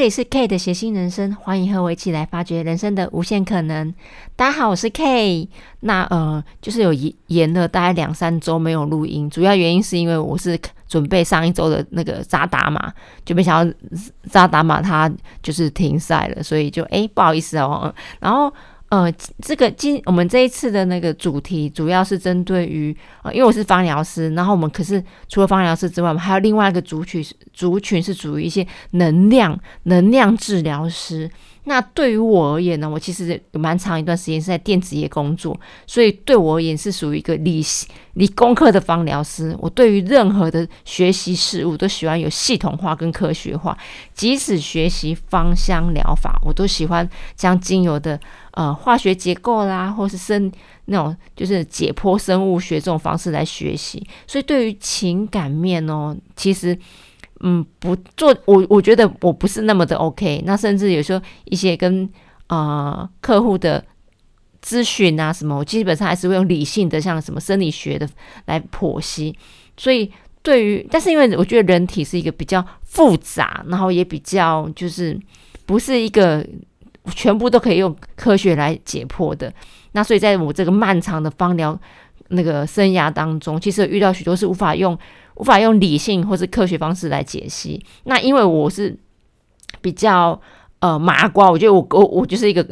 这里是 K 的谐星人生，欢迎和我一起来发掘人生的无限可能。大家好，我是 K。那呃，就是有延延了大概两三周没有录音，主要原因是因为我是准备上一周的那个扎达马，就没想到扎达马他就是停赛了，所以就哎不好意思哦。然后。呃，这个今我们这一次的那个主题主要是针对于呃，因为我是芳疗师，然后我们可是除了芳疗师之外，我们还有另外一个族群，族群是属于一些能量能量治疗师。那对于我而言呢，我其实蛮长一段时间是在电子业工作，所以对我而言是属于一个理理工科的芳疗师。我对于任何的学习事物都喜欢有系统化跟科学化，即使学习芳香疗法，我都喜欢将精油的呃化学结构啦，或是生那种就是解剖生物学这种方式来学习。所以对于情感面哦，其实。嗯，不做我，我觉得我不是那么的 OK。那甚至有时候一些跟呃客户的咨询啊什么，我基本上还是会用理性的，像什么生理学的来剖析。所以对于，但是因为我觉得人体是一个比较复杂，然后也比较就是不是一个全部都可以用科学来解剖的。那所以在我这个漫长的芳疗那个生涯当中，其实遇到许多是无法用。无法用理性或是科学方式来解析。那因为我是比较呃麻瓜，我觉得我我我就是一个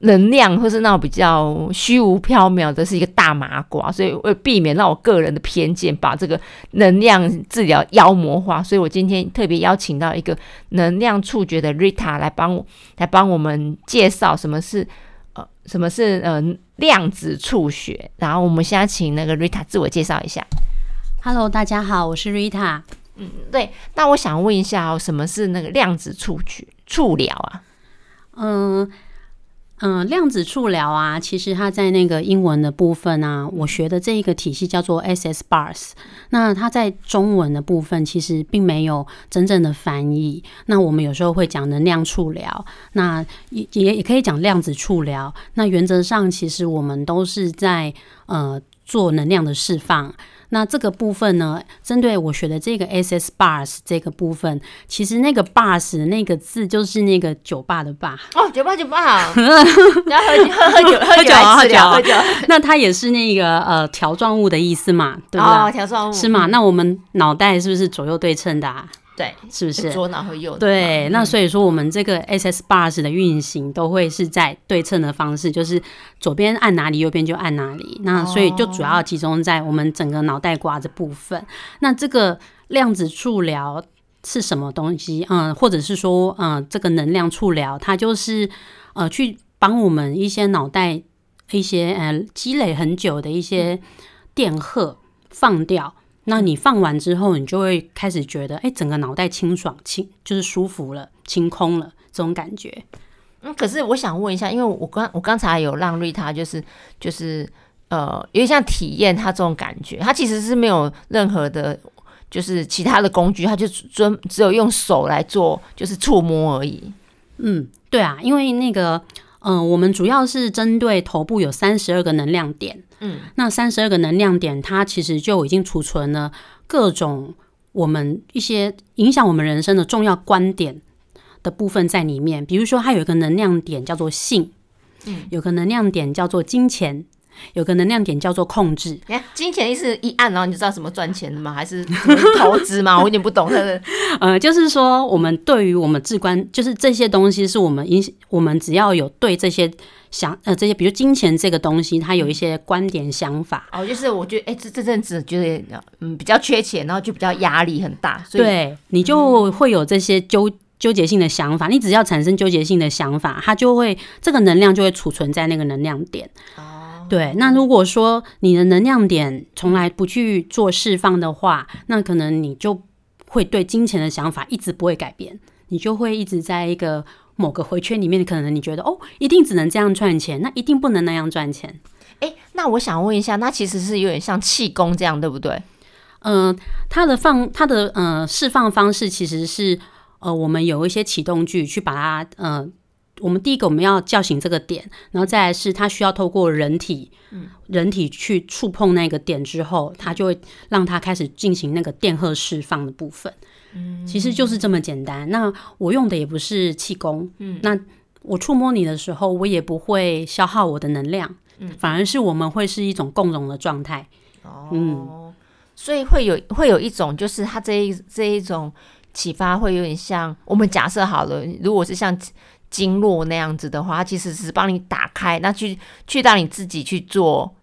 能量或是那种比较虚无缥缈的，是一个大麻瓜，所以为避免让我个人的偏见把这个能量治疗妖魔化，所以我今天特别邀请到一个能量触觉的 Rita 来帮我来帮我们介绍什么是呃什么是呃量子触觉。然后我们现在请那个 Rita 自我介绍一下。Hello，大家好，我是 Rita。嗯，对。那我想问一下哦，什么是那个量子触觉触疗啊？嗯嗯，量子触疗啊，其实它在那个英文的部分啊，我学的这一个体系叫做 SS Bars。那它在中文的部分其实并没有真正的翻译。那我们有时候会讲能量触疗，那也也也可以讲量子触疗。那原则上，其实我们都是在呃做能量的释放。那这个部分呢，针对我学的这个 S S bars 这个部分，其实那个 bars 那个字就是那个酒吧的吧？哦，酒吧酒吧，然后喝喝喝酒喝酒喝酒喝酒，那它也是那个呃条状物的意思嘛？对不对？条状物是嘛？那我们脑袋是不是左右对称的？对，是不是左脑和右脑？对，那所以说我们这个 S S bars 的运行都会是在对称的方式，就是左边按哪里，右边就按哪里。那所以就主要集中在我们整个脑袋瓜的部分。那这个量子触疗是什么东西？嗯，或者是说，嗯，这个能量触疗，它就是呃，去帮我们一些脑袋一些呃积累很久的一些电荷放掉。那你放完之后，你就会开始觉得，哎，整个脑袋清爽、清就是舒服了、清空了这种感觉。嗯，可是我想问一下，因为我刚我刚才有让瑞他就是就是呃，有点像体验他这种感觉，他其实是没有任何的，就是其他的工具，他就专只有用手来做，就是触摸而已。嗯，对啊，因为那个。嗯，我们主要是针对头部有三十二个能量点，嗯，那三十二个能量点，它其实就已经储存了各种我们一些影响我们人生的重要观点的部分在里面。比如说，它有一个能量点叫做性，嗯，有个能量点叫做金钱。有个能量点叫做控制。你看，金钱是一按，然后你就知道什么赚钱的吗？还是投资吗？我有点不懂。但是呃，就是说，我们对于我们至关，就是这些东西是我们影，我们只要有对这些想呃这些，比如金钱这个东西，它有一些观点想法。哦，就是我觉得，哎，这这阵子觉得嗯比较缺钱，然后就比较压力很大，所以对你就会有这些纠纠结性的想法。你只要产生纠结性的想法，它就会这个能量就会储存在那个能量点。对，那如果说你的能量点从来不去做释放的话，那可能你就会对金钱的想法一直不会改变，你就会一直在一个某个回圈里面。可能你觉得哦，一定只能这样赚钱，那一定不能那样赚钱。诶，那我想问一下，那其实是有点像气功这样，对不对？嗯，它的放它的呃释放方式其实是呃，我们有一些启动句去把它呃。我们第一个我们要叫醒这个点，然后再来是它需要透过人体，人体去触碰那个点之后，它就会让它开始进行那个电荷释放的部分。嗯，其实就是这么简单。那我用的也不是气功，嗯，那我触摸你的时候，我也不会消耗我的能量，嗯，反而是我们会是一种共融的状态。哦，所以会有会有一种，就是它这一这一种启发，会有点像我们假设好了，如果是像经络那样子的话，它其实是帮你打开，那去去到你自己去做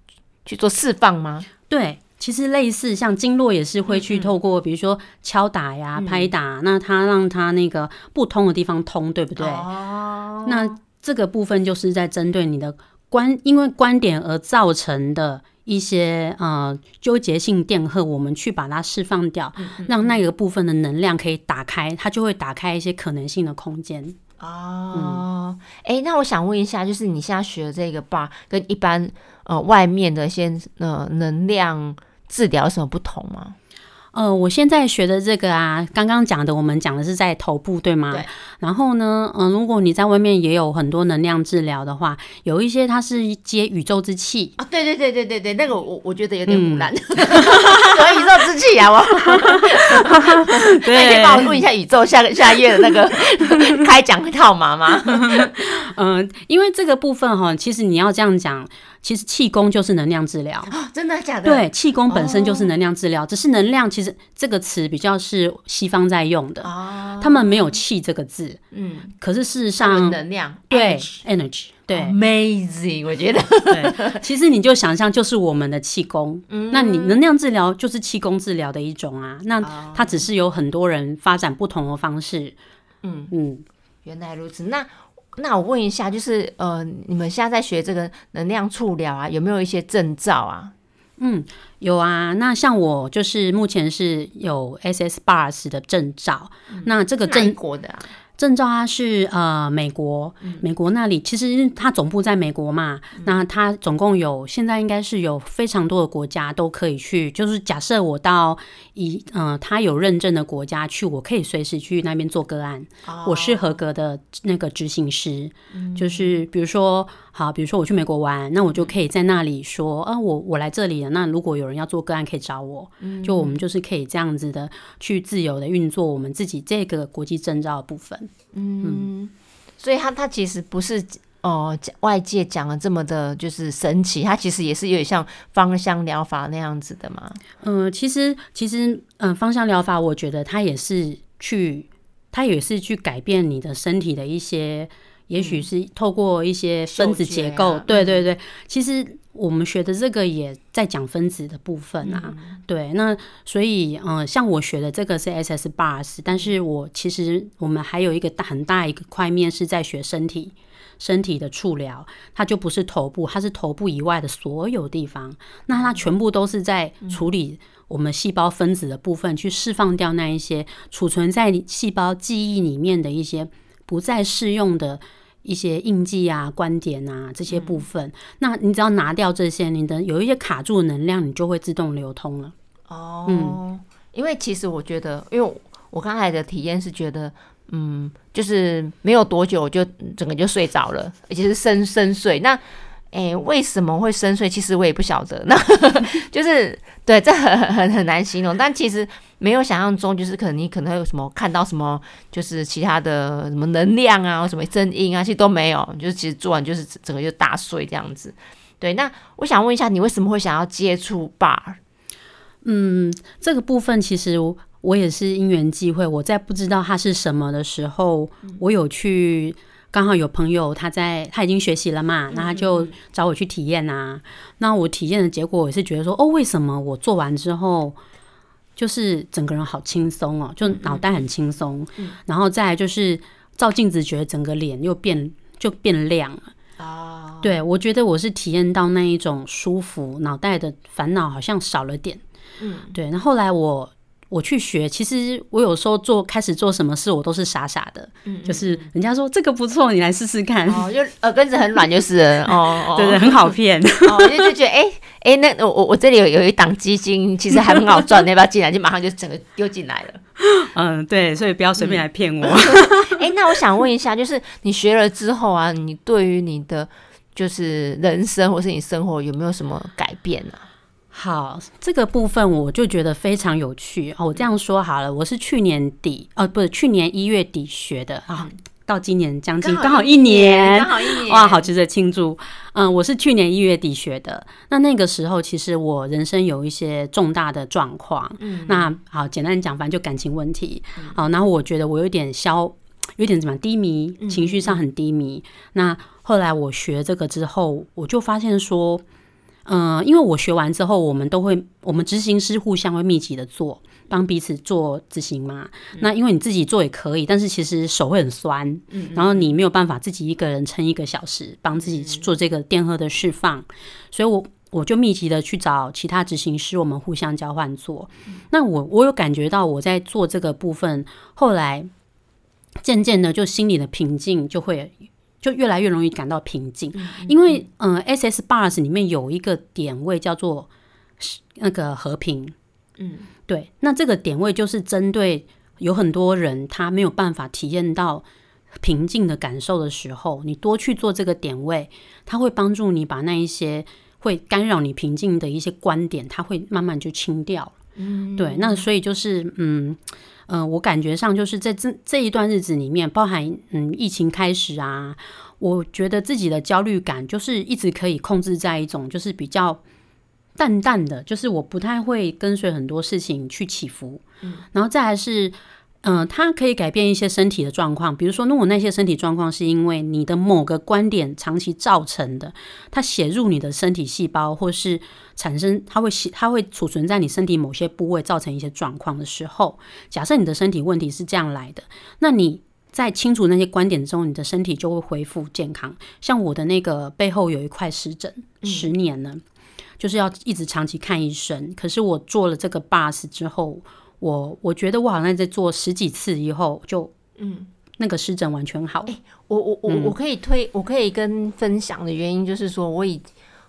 去做释放吗？对。其实类似像经络也是会去透过，比如说敲打呀、拍打，那它让它那个不通的地方通，对不对？哦。那这个部分就是在针对你的观，因为观点而造成的一些呃纠结性电荷，我们去把它释放掉，让那个部分的能量可以打开，它就会打开一些可能性的空间。哦。哎，那我想问一下，就是你现在学的这个 bar 跟一般呃外面的一些呃能量。治疗有什么不同吗？呃，我现在学的这个啊，刚刚讲的，我们讲的是在头部，对吗？对。然后呢，嗯，如果你在外面也有很多能量治疗的话，有一些它是接宇宙之气啊。对对对对对对，那个我我觉得有点污染。什么宇宙之气啊？我。对。可以帮我录一下宇宙下个下月的那个 开讲套码吗？嗯，因为这个部分哈，其实你要这样讲。其实气功就是能量治疗，真的假的？对，气功本身就是能量治疗，只是能量其实这个词比较是西方在用的，他们没有气这个字，嗯，可是事实上能量对 energy 对。Amazing，我觉得。对，其实你就想象就是我们的气功，那你能量治疗就是气功治疗的一种啊，那它只是有很多人发展不同的方式，嗯。嗯，原来如此，那。那我问一下，就是呃，你们现在在学这个能量触疗啊，有没有一些证照啊？嗯，有啊。那像我就是目前是有 SS Bars 的证照，那这个证国的。证照它是呃美国，美国那里其实它总部在美国嘛，那它总共有现在应该是有非常多的国家都可以去，就是假设我到一嗯它有认证的国家去，我可以随时去那边做个案，我是合格的那个执行师，就是比如说。好，比如说我去美国玩，那我就可以在那里说，啊，我我来这里了。那如果有人要做个案，可以找我。嗯就我们就是可以这样子的去自由的运作我们自己这个国际证照的部分。嗯，所以它它其实不是哦外界讲的这么的，就是神奇。它其实也是有点像芳香疗法那样子的嘛。嗯，其实其实嗯，芳香疗法我觉得它也是去，它也是去改变你的身体的一些。也许是透过一些分子结构，对对对。其实我们学的这个也在讲分子的部分啊。对，那所以嗯，像我学的这个是 S S bars，但是我其实我们还有一个大很大一个块面是在学身体身体的触疗，它就不是头部，它是头部以外的所有地方。那它全部都是在处理我们细胞分子的部分，去释放掉那一些储存在细胞记忆里面的一些不再适用的。一些印记啊、观点啊这些部分，那你只要拿掉这些，你的有一些卡住的能量，你就会自动流通了。哦，嗯，因为其实我觉得，因为我刚才的体验是觉得，嗯，就是没有多久就整个就睡着了，而且是深深睡。那哎，为什么会深睡？其实我也不晓得。那 就是对，这很很很难形容。但其实没有想象中，就是可能你可能有什么看到什么，就是其他的什么能量啊，或什么声音啊，其实都没有。就是其实做完就是整个就大睡这样子。对，那我想问一下，你为什么会想要接触 bar？嗯，这个部分其实我也是因缘际会，我在不知道它是什么的时候，我有去。刚好有朋友他在他已经学习了嘛，那他就找我去体验啊。那我体验的结果，我是觉得说，哦，为什么我做完之后，就是整个人好轻松哦，就脑袋很轻松。然后再就是照镜子，觉得整个脸又变就变亮了。哦，对我觉得我是体验到那一种舒服，脑袋的烦恼好像少了点。嗯，对。那后来我。我去学，其实我有时候做开始做什么事，我都是傻傻的，就是人家说这个不错，你来试试看，哦，就耳根子很软，就是哦，对对，很好骗，哦，就就觉得哎哎，那我我我这里有有一档基金，其实还很好赚，要不要进来？就马上就整个丢进来了。嗯，对，所以不要随便来骗我。哎，那我想问一下，就是你学了之后啊，你对于你的就是人生或是你生活有没有什么改变呢？好，这个部分我就觉得非常有趣哦。我这样说好了，我是去年底哦，不是去年一月底学的啊。到今年将近刚好一年，刚好一年哇，好值得庆祝。嗯，我是去年一月底学的。那那个时候，其实我人生有一些重大的状况。嗯，那好，简单讲，反正就感情问题。好，然后我觉得我有点消，有点怎么低迷，情绪上很低迷。那后来我学这个之后，我就发现说，嗯，因为我学完之后，我们都会，我们执行师互相会密集的做。帮彼此做执行嘛？那因为你自己做也可以，但是其实手会很酸，然后你没有办法自己一个人撑一个小时帮自己做这个电荷的释放，所以我我就密集的去找其他执行师，我们互相交换做。那我我有感觉到我在做这个部分，后来渐渐的就心里的平静就会就越来越容易感到平静，因为嗯，S S bars 里面有一个点位叫做那个和平，嗯。对，那这个点位就是针对有很多人他没有办法体验到平静的感受的时候，你多去做这个点位，它会帮助你把那一些会干扰你平静的一些观点，它会慢慢就清掉。嗯，对，那所以就是嗯嗯，我感觉上就是在这这一段日子里面，包含嗯疫情开始啊，我觉得自己的焦虑感就是一直可以控制在一种就是比较。淡淡的，就是我不太会跟随很多事情去起伏，嗯，然后再来是，嗯，它可以改变一些身体的状况，比如说，如果那些身体状况是因为你的某个观点长期造成的，它写入你的身体细胞，或是产生，它会写，它会储存在你身体某些部位，造成一些状况的时候，假设你的身体问题是这样来的，那你在清除那些观点之后，你的身体就会恢复健康。像我的那个背后有一块湿疹，十年了。就是要一直长期看医生，可是我做了这个 bus 之后，我我觉得我好像在做十几次以后，就嗯，那个湿疹完全好。哎，我我我我可以推，我可以跟分享的原因就是说，我以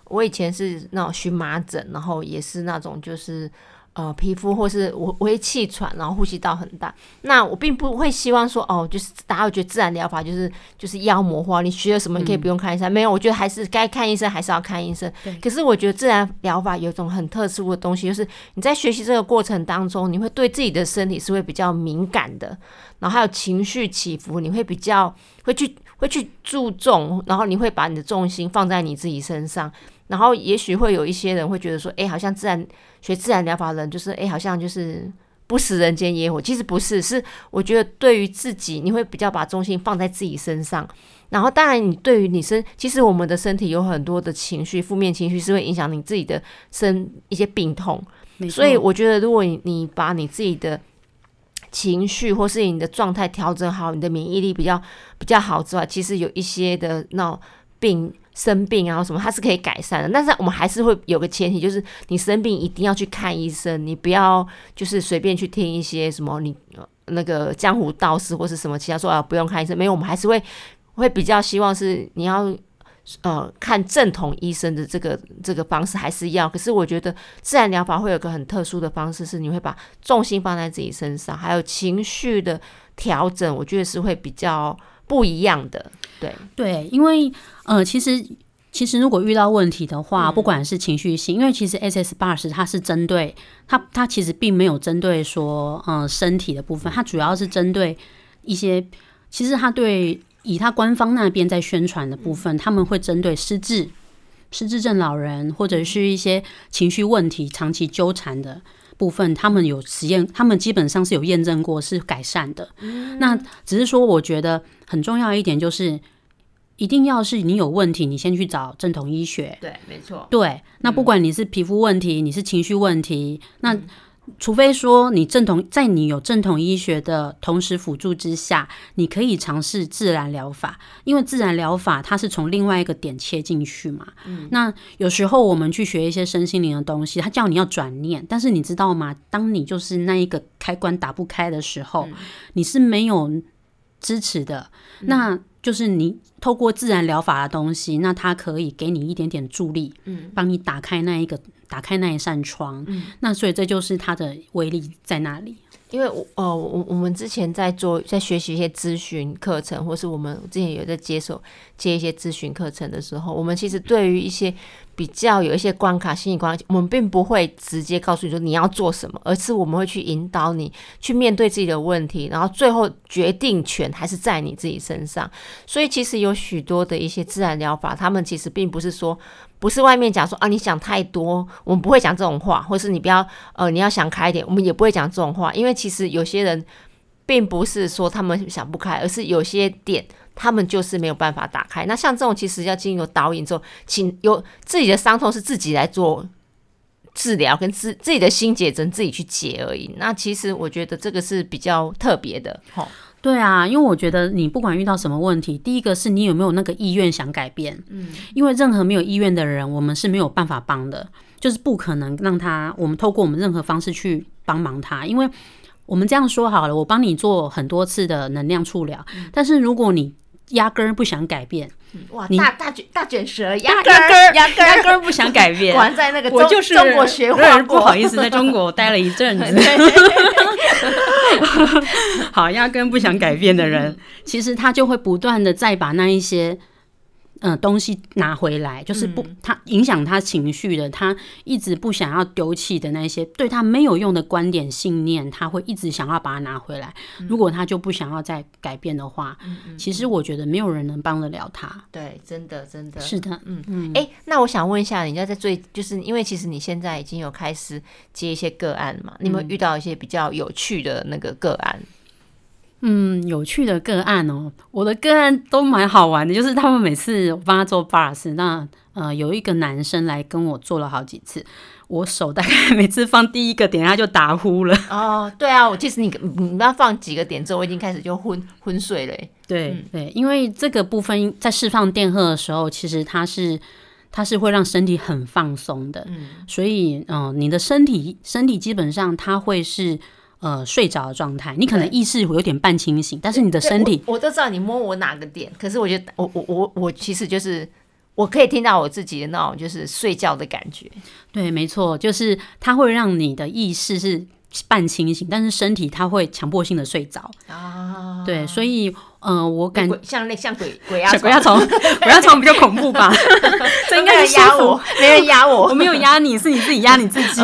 我以前是那种荨麻疹，然后也是那种就是。呃，皮肤或是我我会气喘，然后呼吸道很大。那我并不会希望说，哦，就是大家会觉得自然疗法就是就是妖魔化，你学了什么你可以不用看医生。没有，我觉得还是该看医生还是要看医生。可是我觉得自然疗法有一种很特殊的东西，就是你在学习这个过程当中，你会对自己的身体是会比较敏感的，然后还有情绪起伏，你会比较会去会去注重，然后你会把你的重心放在你自己身上。然后也许会有一些人会觉得说，哎，好像自然学自然疗法的人就是，哎，好像就是不食人间烟火。其实不是，是我觉得对于自己，你会比较把重心放在自己身上。然后当然，你对于你身，其实我们的身体有很多的情绪，负面情绪是会影响你自己的身一些病痛。所以我觉得，如果你你把你自己的情绪或是你的状态调整好，你的免疫力比较比较好之外，其实有一些的那病。生病啊什么，它是可以改善的，但是我们还是会有个前提，就是你生病一定要去看医生，你不要就是随便去听一些什么你那个江湖道士或是什么其他说啊不用看医生，没有，我们还是会会比较希望是你要呃看正统医生的这个这个方式还是要，可是我觉得自然疗法会有个很特殊的方式，是你会把重心放在自己身上，还有情绪的调整，我觉得是会比较。不一样的，对。对，因为呃，其实其实如果遇到问题的话，不管是情绪性，因为其实 S S bars 它是针对它，它其实并没有针对说嗯身体的部分，它主要是针对一些，其实它对以它官方那边在宣传的部分，他们会针对失智、失智症老人或者是一些情绪问题长期纠缠的。部分他们有实验，他们基本上是有验证过是改善的。那只是说，我觉得很重要一点就是，一定要是你有问题，你先去找正统医学。对，没错。对，那不管你是皮肤问题，你是情绪问题，那。除非说你正统，在你有正统医学的同时辅助之下，你可以尝试自然疗法，因为自然疗法它是从另外一个点切进去嘛。嗯，那有时候我们去学一些身心灵的东西，他叫你要转念，但是你知道吗？当你就是那一个开关打不开的时候，你是没有支持的。那就是你透过自然疗法的东西，那它可以给你一点点助力，嗯，帮你打开那一个打开那一扇窗，嗯，那所以这就是它的威力在那里。因为我呃，我我们之前在做在学习一些咨询课程，或是我们之前有在接手接一些咨询课程的时候，我们其实对于一些比较有一些关卡、心理关卡，我们并不会直接告诉你说你要做什么，而是我们会去引导你去面对自己的问题，然后最后决定权还是在你自己身上。所以其实有许多的一些自然疗法，他们其实并不是说。不是外面讲说啊，你想太多，我们不会讲这种话，或是你不要呃，你要想开一点，我们也不会讲这种话，因为其实有些人并不是说他们想不开，而是有些点他们就是没有办法打开。那像这种其实要经由导引之后，请有自己的伤痛是自己来做治疗，跟自自己的心结针自己去解而已。那其实我觉得这个是比较特别的，吼。对啊，因为我觉得你不管遇到什么问题，第一个是你有没有那个意愿想改变。嗯，因为任何没有意愿的人，我们是没有办法帮的，就是不可能让他我们透过我们任何方式去帮忙他。因为我们这样说好了，我帮你做很多次的能量触疗，但是如果你压根儿不想改变，哇，大大卷大卷舌，压根儿压根儿压根儿不想改变，还在那个我就是中国学画，不好意思，在中国待了一阵子。好，压根不想改变的人，其实他就会不断的再把那一些。嗯，东西拿回来就是不，他影响他情绪的，他一直不想要丢弃的那些对他没有用的观点信念，他会一直想要把它拿回来。如果他就不想要再改变的话，其实我觉得没有人能帮得了他。对，真的，真的是的，嗯嗯。哎，那我想问一下，人家在最，就是因为其实你现在已经有开始接一些个案嘛？你有没有遇到一些比较有趣的那个个案？嗯，有趣的个案哦，我的个案都蛮好玩的，就是他们每次我帮他做 bars，那呃有一个男生来跟我做了好几次，我手大概每次放第一个点他就打呼了。哦，对啊，我其实你你要放几个点之后，我已经开始就昏昏睡了。对对，因为这个部分在释放电荷的时候，其实它是它是会让身体很放松的，嗯，所以嗯，你的身体身体基本上它会是。呃，睡着的状态，你可能意识会有点半清醒，但是你的身体，我都知道你摸我哪个点，可是我觉得我我我我其实就是我可以听到我自己的那种就是睡觉的感觉。对，没错，就是它会让你的意识是半清醒，但是身体它会强迫性的睡着啊。对，所以。嗯，我感像那像鬼鬼压鬼压床，鬼压床比较恐怖吧？这应该是压我，没人压我，我没有压你，是你自己压你自己。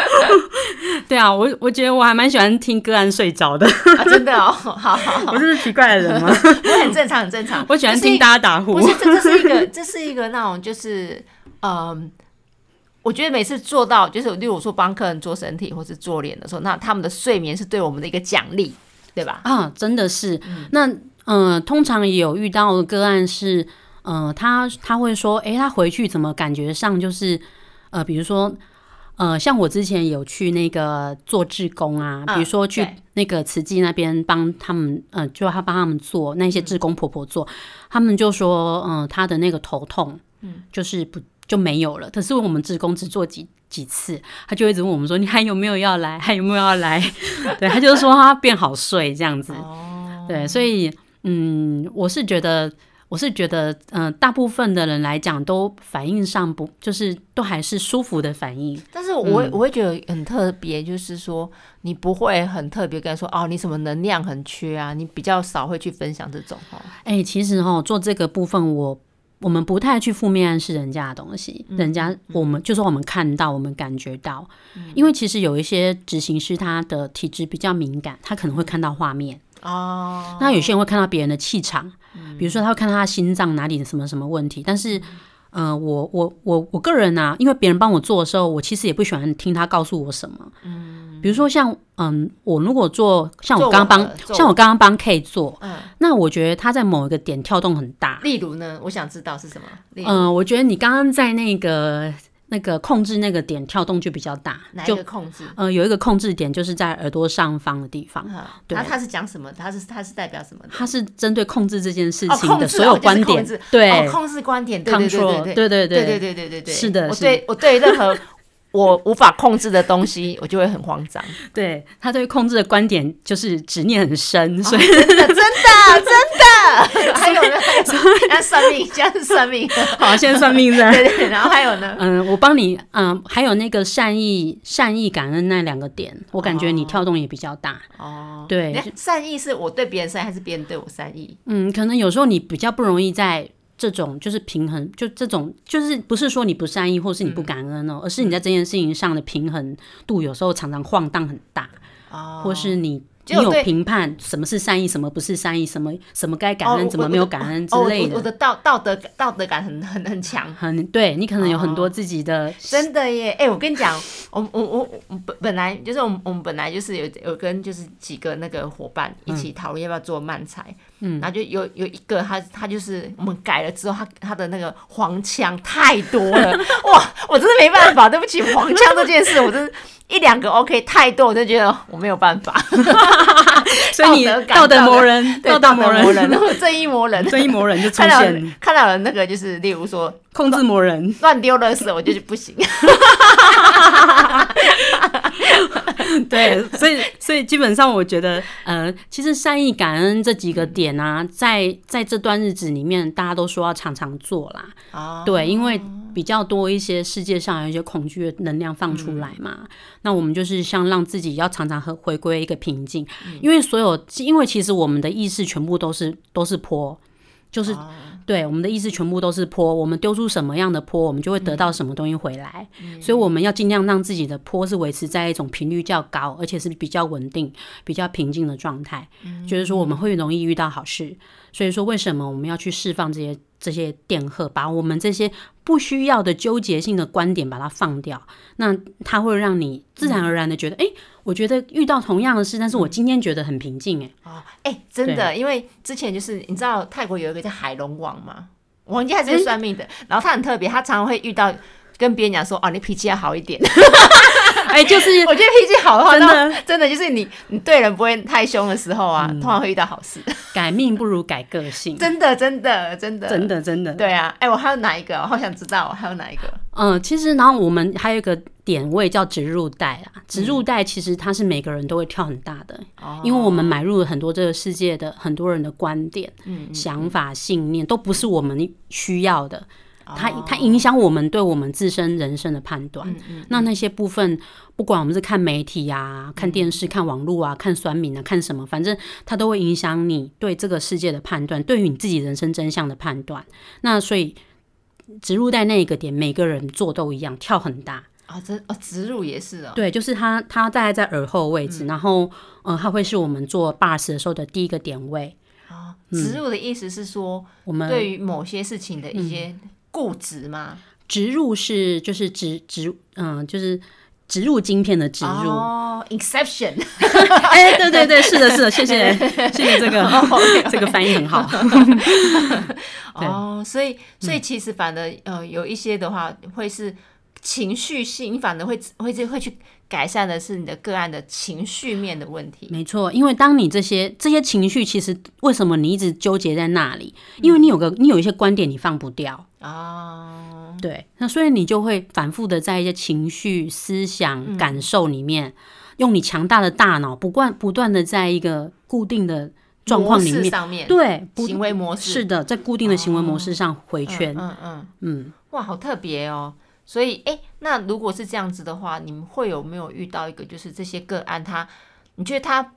对啊，我我觉得我还蛮喜欢听歌案睡着的，真的哦，好 好好，我是奇怪的人吗？很正常，很正常。我喜欢听大家打呼，不是，这这是一个，这是一个那种，就是嗯，我觉得每次做到，就是例如说帮客人做身体或是做脸的时候，那他们的睡眠是对我们的一个奖励。对吧？啊，真的是。那嗯，通常也有遇到的个案是，嗯，他他会说，哎，他回去怎么感觉上就是，呃，比如说，呃，像我之前有去那个做志工啊，比如说去那个慈济那边帮他们，嗯，就他帮他们做那些志工婆婆做，他们就说，嗯，他的那个头痛，嗯，就是不就没有了。可是我们志工只做几。几次，他就一直问我们说：“你还有没有要来？还有没有要来？” 对他就是说他变好睡这样子。对，所以嗯，我是觉得，我是觉得，嗯，大部分的人来讲都反应上不，就是都还是舒服的反应。但是我我会觉得很特别，就是说你不会很特别跟他说哦，你什么能量很缺啊？你比较少会去分享这种哈。哎，其实哈，做这个部分我。我们不太去负面暗示人家的东西，人家我们就说我们看到，我们感觉到，因为其实有一些执行师他的体质比较敏感，他可能会看到画面哦。那有些人会看到别人的气场，比如说他会看到他心脏哪里什么什么问题，但是。嗯，我我我我个人呢，因为别人帮我做的时候，我其实也不喜欢听他告诉我什么。嗯，比如说像嗯，我如果做像我刚刚帮像我刚刚帮 K 做，嗯，那我觉得他在某一个点跳动很大。例如呢，我想知道是什么。嗯，我觉得你刚刚在那个。那个控制那个点跳动就比较大，哪一个控制？呃，有一个控制点就是在耳朵上方的地方。那他是讲什么？他是他是代表什么？他是针对控制这件事情的所有观点。对，控制观点。对对对对对对对对对对对对对。是的，我对我对任何我无法控制的东西，我就会很慌张。对他对控制的观点就是执念很深，所以真的真的真的，还有呢，那算命，这样是算命，好，现在算命？对对，然后还有呢，嗯，我帮你，嗯，还有那个善意、善意、感恩那两个点，我感觉你跳动也比较大。哦，对善意是我对别人善意，还是别人对我善意？嗯，可能有时候你比较不容易在这种就是平衡，就这种就是不是说你不善意或是你不感恩哦，而是你在这件事情上的平衡度有时候常常晃荡很大，哦，或是你。你有评判什么是善意，什么不是善意，什么什么该感恩，哦怎么没有感恩之哦类的，我我的道道德道德感很很很强。很对你可能有很哦多自己的真的耶！哎、我跟你讲，我我我我本本来就是我们我们本来就是有有跟就是几个那个伙伴一起讨论要不要做慢才，嗯，然后就有有一个他他就是我们改了之后，他他的那个黄腔太多了，哇，我真的没办法，对不起，黄腔这件事，我真是一两个 OK 太多，我就觉得我没有办法，所以你道德道德魔人，对，道道德魔人，然后 正义魔人，正义魔人就出现，看到了那个就是例如说控制魔人。乱丢垃圾，我就不行。对，所以所以基本上我觉得，呃，其实善意感恩这几个点啊，在在这段日子里面，大家都说要常常做啦。啊对，因为比较多一些世界上有一些恐惧的能量放出来嘛，那我们就是像让自己要常常和回归一个平静，因为所有，因为其实我们的意识全部都是都是坡，就是。对，我们的意识全部都是坡，我们丢出什么样的坡，我们就会得到什么东西回来。所以我们要尽量让自己的坡是维持在一种频率较高，而且是比较稳定、比较平静的状态。就是说我们会容易遇到好事。所以说，为什么我们要去释放这些这些电荷，把我们这些不需要的纠结性的观点把它放掉？那它会让你自然而然的觉得，哎、我觉得遇到同样的事，但是我今天觉得很平静，哎，哦，哎、真的，因为之前就是你知道泰国有一个叫海龙王吗？王家还是算命的，然后他很特别，他常常会遇到跟别人讲说，哦，你脾气要好一点。哎，就是我觉得脾气好的话，真的那真的就是你你对人不会太凶的时候啊，通常会遇到好事。改命不如改个性，真的，真的，真的，真的真的。对啊。哎、我还有哪一个？我好想知道，还有哪一个？嗯，其实然后我们还有一个点位叫植入带啊，植入带其实它是每个人都会跳很大的，哦因为我们买入了很多这个世界的很多人的观点、嗯想法、信念，都不是我们需要的。它哦它影响我们对我们自身人生的判断。嗯那那些部分，不管我们是看媒体啊、看电视、看网络啊、看酸民啊、看什么，反正它都会影响你对这个世界的判断，对于你自己人生真相的判断。那所以植入在那一个点，每个人做都一样，跳很大。啊，这哦，植入也是哦。对，就是它它大概在耳后位置，然后呃，它会是我们做 bars 的时候的第一个点位。哦，植入的意思是说，我们对于某些事情的一些固执吗？植入是就是植植嗯、就是植入晶片的植入。哦 exception，哎、对对对，是的，是的，谢谢 谢谢这个 这个翻译很好。哦，所以所以其实反而呃有一些的话会是情绪性，你反而会会会去改善的是你的个案的情绪面的问题。没错，因为当你这些这些情绪，其实为什么你一直纠结在那里？因为你有个你有一些观点你放不掉，啊，对，那所以你就会反复的在一些情绪、思想、感受里面，用你强大的大脑不断不断的在一个固定的状况里面，上面对，行为模式是的，在固定的行为模式上回圈，嗯嗯，嗯，哇，好特别哦。所以，哎、那如果是这样子的话，你们会有没有遇到一个，就是这些个案他，你觉得他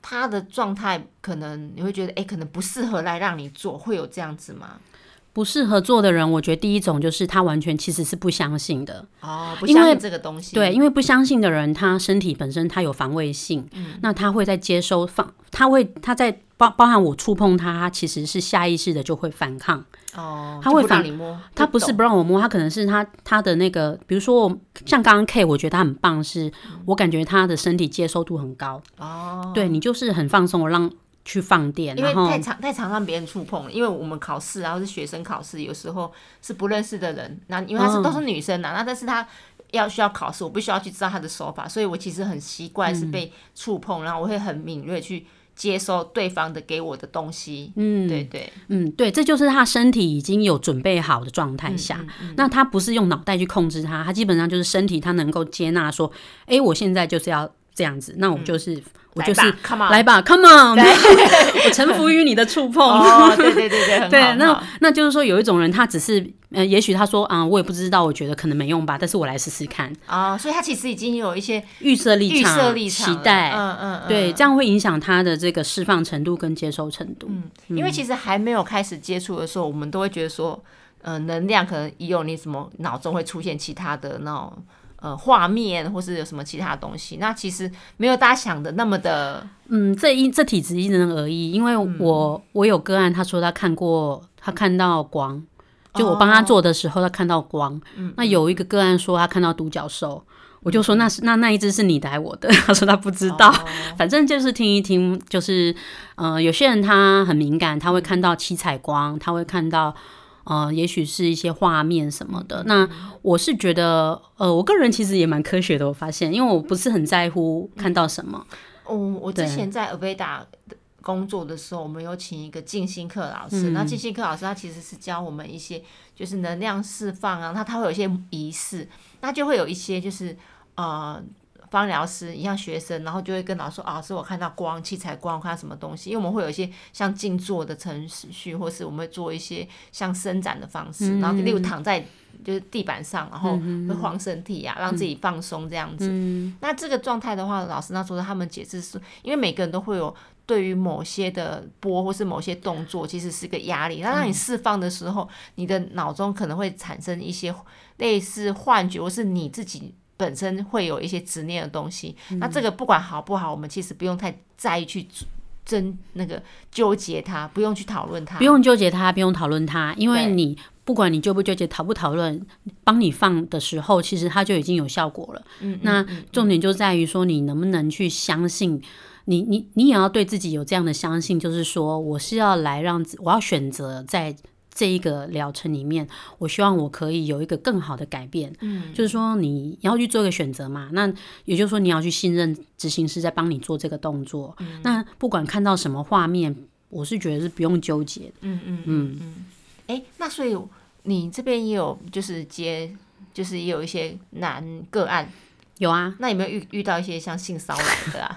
他的状态可能你会觉得，哎、可能不适合来让你做，会有这样子吗？不适合做的人，我觉得第一种就是他完全其实是不相信的，哦，不相信这个东西，对，因为不相信的人，他身体本身他有防卫性，那他会在接收放，他会他在包包含我触碰他，他其实是下意识的就会反抗，哦，他会反让你摸，他不是不让我摸，他可能是他他的那个，比如说我像刚刚 K，我觉得他很棒是，我感觉他的身体接受度很高，哦，对你就是很放松，我让去放电，因为太常太常让别人触碰了，因为我们考试啊，或是学生考试，有时候是不认识的人，那因为她是、嗯都是女生呐、那但是她要需要考试，我必须要去知道她的手法，所以我其实很习惯是被触碰，然后我会很敏锐去接收对方的给我的东西。嗯，对对，嗯，对，这就是他身体已经有准备好的状态下，那他不是用脑袋去控制他，他基本上就是身体他能够接纳说，哎，我现在就是要这样子，那我就是。我就是来吧，Come on，我臣服于你的触碰。对对对对，对，那那就是说，有一种人，他只是呃，也许他说啊，我也不知道，我觉得可能没用吧，但是我来试试看啊。所以他其实已经有一些预设立场、预设立场、期待，嗯嗯，对，这样会影响他的这个释放程度跟接受程度。嗯，因为其实还没有开始接触的时候，我们都会觉得说，呃，能量可能也有你什么脑中会出现其他的那种。呃，画面或是有什么其他东西，那其实没有大家想的那么的。嗯，这因这体质因人而异，因为我我有个案，他说他看过，他看到光，就我帮他做的时候，他看到光。那有一个个案说他看到独角兽，我就说那是那那一只是你的还我的？他说他不知道，反正就是听一听，就是呃，有些人他很敏感，他会看到七彩光，他会看到。呃，也许是一些画面什么的。那我是觉得，呃，我个人其实也蛮科学的。我发现，因为我不是很在乎看到什么。哦，我之前在 Aveda 工作的时候，我们有请一个静心课老师。那静心课老师他其实是教我们一些就是能量释放啊，他他会有一些仪式，那就会有一些就是呃。方疗师一样学生，然后就会跟老师说：“啊，是我看到光，器材光，看到什么东西？因为我们会有一些像静坐的程序，或是我们会做一些像伸展的方式，然后例如躺在就是地板上，然后会晃身体啊，让自己放松这样子。那这个状态的话，老师那时候他们解释是，因为每个人都会有对于某些的波或是某些动作，其实是个压力。那让你释放的时候，你的脑中可能会产生一些类似幻觉，或是你自己。”本身会有一些执念的东西，那这个不管好不好，我们其实不用太在意去争那个纠结它，不用去讨论它，不用纠结它，不用讨论它，因为你不管你纠不纠结，讨不讨论，帮你放的时候，其实它就已经有效果了。嗯，那重点就在于说，你能不能去相信，你你你也要对自己有这样的相信，就是说，我是要来让我要选择在。这一个疗程里面，我希望我可以有一个更好的改变。嗯，就是说你要去做一个选择嘛，那也就是说你要去信任执行师在帮你做这个动作。那不管看到什么画面，我是觉得是不用纠结。嗯嗯嗯嗯。哎，那所以你这边也有就是接，就是也有一些男个案，有啊。那有没有遇遇到一些像性骚扰的啊？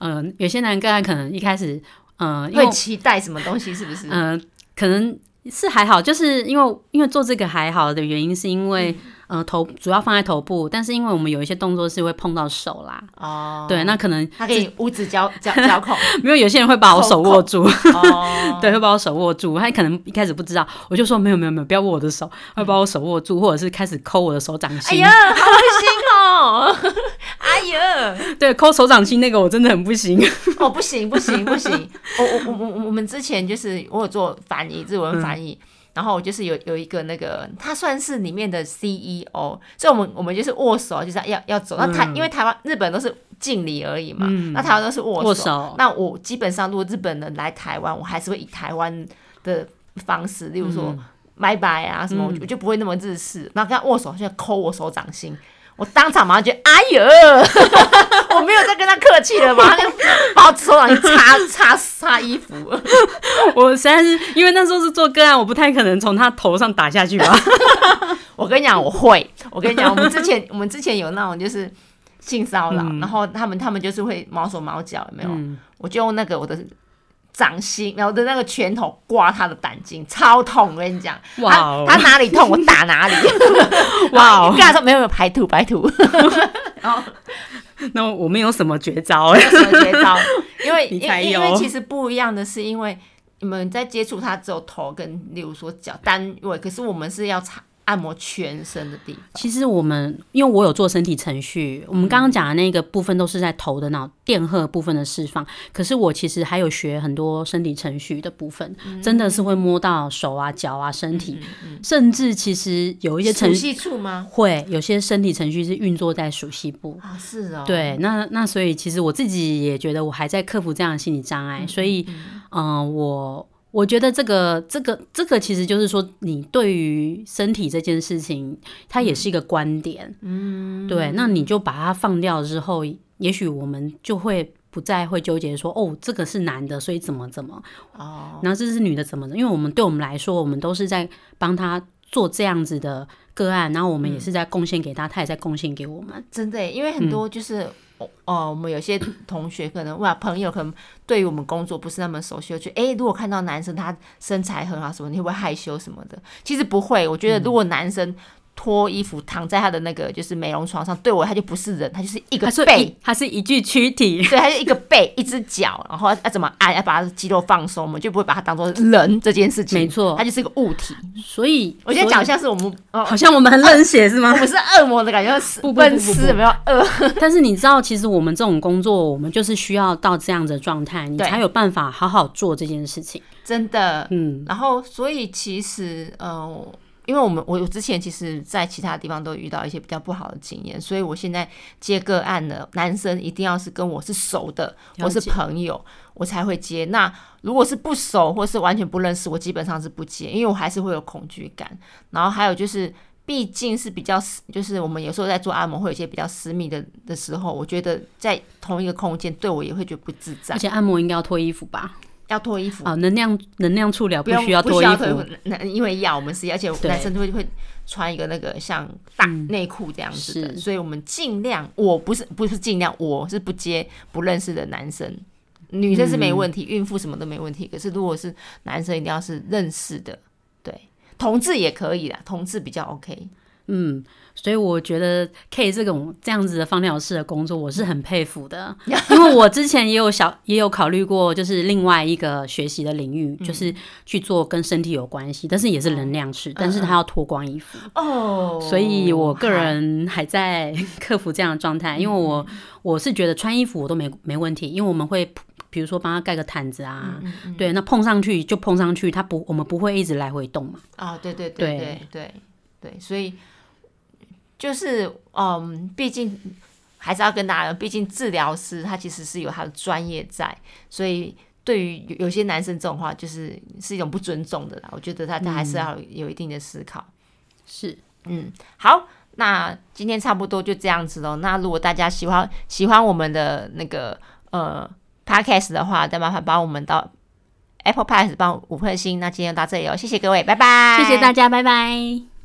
嗯，有些男个案可能一开始，嗯，会期待什么东西，是不是？嗯，可能。是还好，就是因为因为做这个还好的原因，是因为。呃，头主要放在头部，但是因为我们有一些动作是会碰到手啦，哦，对，那可能他可以五指交交交口，没有有些人会把我手握住，哦，对，会把我手握住，他可能一开始不知道，我就说没有没有没有，不要握我的手，会把我手握住，或者是开始抠我的手掌心，哎呀，好恶心哦，哎呀，对，抠手掌心那个我真的很不行，哦，不行不行不行，我我我我我们之前就是我有做翻译，日文翻译。然后就是有有一个那个，他算是里面的 CEO，所以我们我们就是握手，就是要要走。那台因为台湾日本都是敬礼而已嘛，那台湾都是握手。那我基本上如果日本人来台湾，我还是会以台湾的方式，例如说拜拜啊什么，我就不会那么日式。然后跟他握手，就抠我手掌心。我当场马上觉得，哎呦，我没有再跟他客气了嘛，他就把我手掌去擦擦擦衣服。我实在是因为那时候是做个案，我不太可能从他头上打下去吧。我跟你讲，我会。我跟你讲，我们之前我们之前有那种就是性骚扰，然后他们他们就是会毛手毛脚，有没有？我就用那个我的。掌心，然后的那个拳头刮他的胆经，超痛！我跟你讲，哇，他哪里痛我打哪里。哇，跟他说没有没有排土排土。然 后，那我们有什么绝招，没有什么绝招，因为因为因为其实不一样的是，因为你们在接触他只有头跟，例如说脚单位，可是我们是要擦。按摩全身的地方。其实我们，因为我有做身体程序，我们刚刚讲的那个部分都是在头的脑电荷部分的释放。可是我其实还有学很多身体程序的部分，真的是会摸到手啊、脚啊、身体，甚至其实有一些程序处吗？会有些身体程序是运作在熟悉部啊，是哦。对，那那所以其实我自己也觉得我还在克服这样的心理障碍，所以嗯，我。我觉得这个、这个、这个，其实就是说，你对于身体这件事情，它也是一个观点。嗯，对，那你就把它放掉之后，也许我们就会不再会纠结说哦，这个是男的，所以怎么怎么哦，然后这是女的怎么的？因为我们对我们来说，我们都是在帮他做这样子的个案，然后我们也是在贡献给他，他也在贡献给我们。真的，因为很多就是。哦，我们有些同学可能哇，朋友可能对于我们工作不是那么熟悉，就觉得诶，如果看到男生他身材很好什么，你会不会害羞什么的？其实不会，我觉得如果男生脱衣服躺在他的那个就是美容床上，对我他就不是人，他就是一个背他，，是一具躯体。对，他就一个背，一只脚，然后要怎么按，要把他的肌肉放松，我们就不会把它当做人这件事情。没错它就是一个物体。所以我现在讲所以像是我们哦，好像我们很冷血是吗我？们是恶魔的感觉，是不不不不奔驰有没有恶？但是你知道，其实我们这种工作，我们就是需要到这样的状态，你才有办法好好做这件事情。真的，嗯，然后，所以其实，呃，因为我们我之前其实在其他地方都遇到一些比较不好的经验，所以我现在接个案呢，男生一定要是跟我是熟的，我是朋友，我才会接。那如果是不熟或是完全不认识，我基本上是不接，因为我还是会有恐惧感。然后还有就是。毕竟是比较私，就是我们有时候在做按摩会有一些比较私密的的时候，我觉得在同一个空间对我也会觉得不自在而。且按摩应该要脱衣服吧？要脱衣服，啊，能量能量处疗不用需要脱衣服。那因为要我们是，而且男生都会会穿一个那个像大内裤这样子的，是。所以我们尽量，我不是不是尽量，我是不接不认识的男生，女生是没问题，孕妇什么都没问题，可是如果是男生，一定要是认识的，对，同志也可以啦，同志比较 OK，嗯，所以我觉得 K 这种这样子的芳疗师的工作，我是很佩服的，因为我之前也有小也有考虑过，就是另外一个学习的领域，就是去做跟身体有关系，但是也是能量式，但是他要脱光衣服。哦。所以我个人还在 克服这样的状态，因为我我是觉得穿衣服我都没没问题，因为我们会比如说帮他盖个毯子啊，对，那碰上去就碰上去，他不我们不会一直来回动嘛。啊，对对对。对对对，所以就是嗯，毕竟还是要跟大家，毕竟治疗师他其实是有他的专业在，所以对于有有些男生这种话，就是是一种不尊重的啦。我觉得他他还是要有一定的思考。是，嗯，好，那今天差不多就这样子喽。那如果大家喜欢喜欢我们的那个呃 podcast 的话，再麻烦帮我们到 Apple Podcast 帮五颗星。那今天就到这里哦，谢谢各位，拜拜，谢谢大家，拜拜。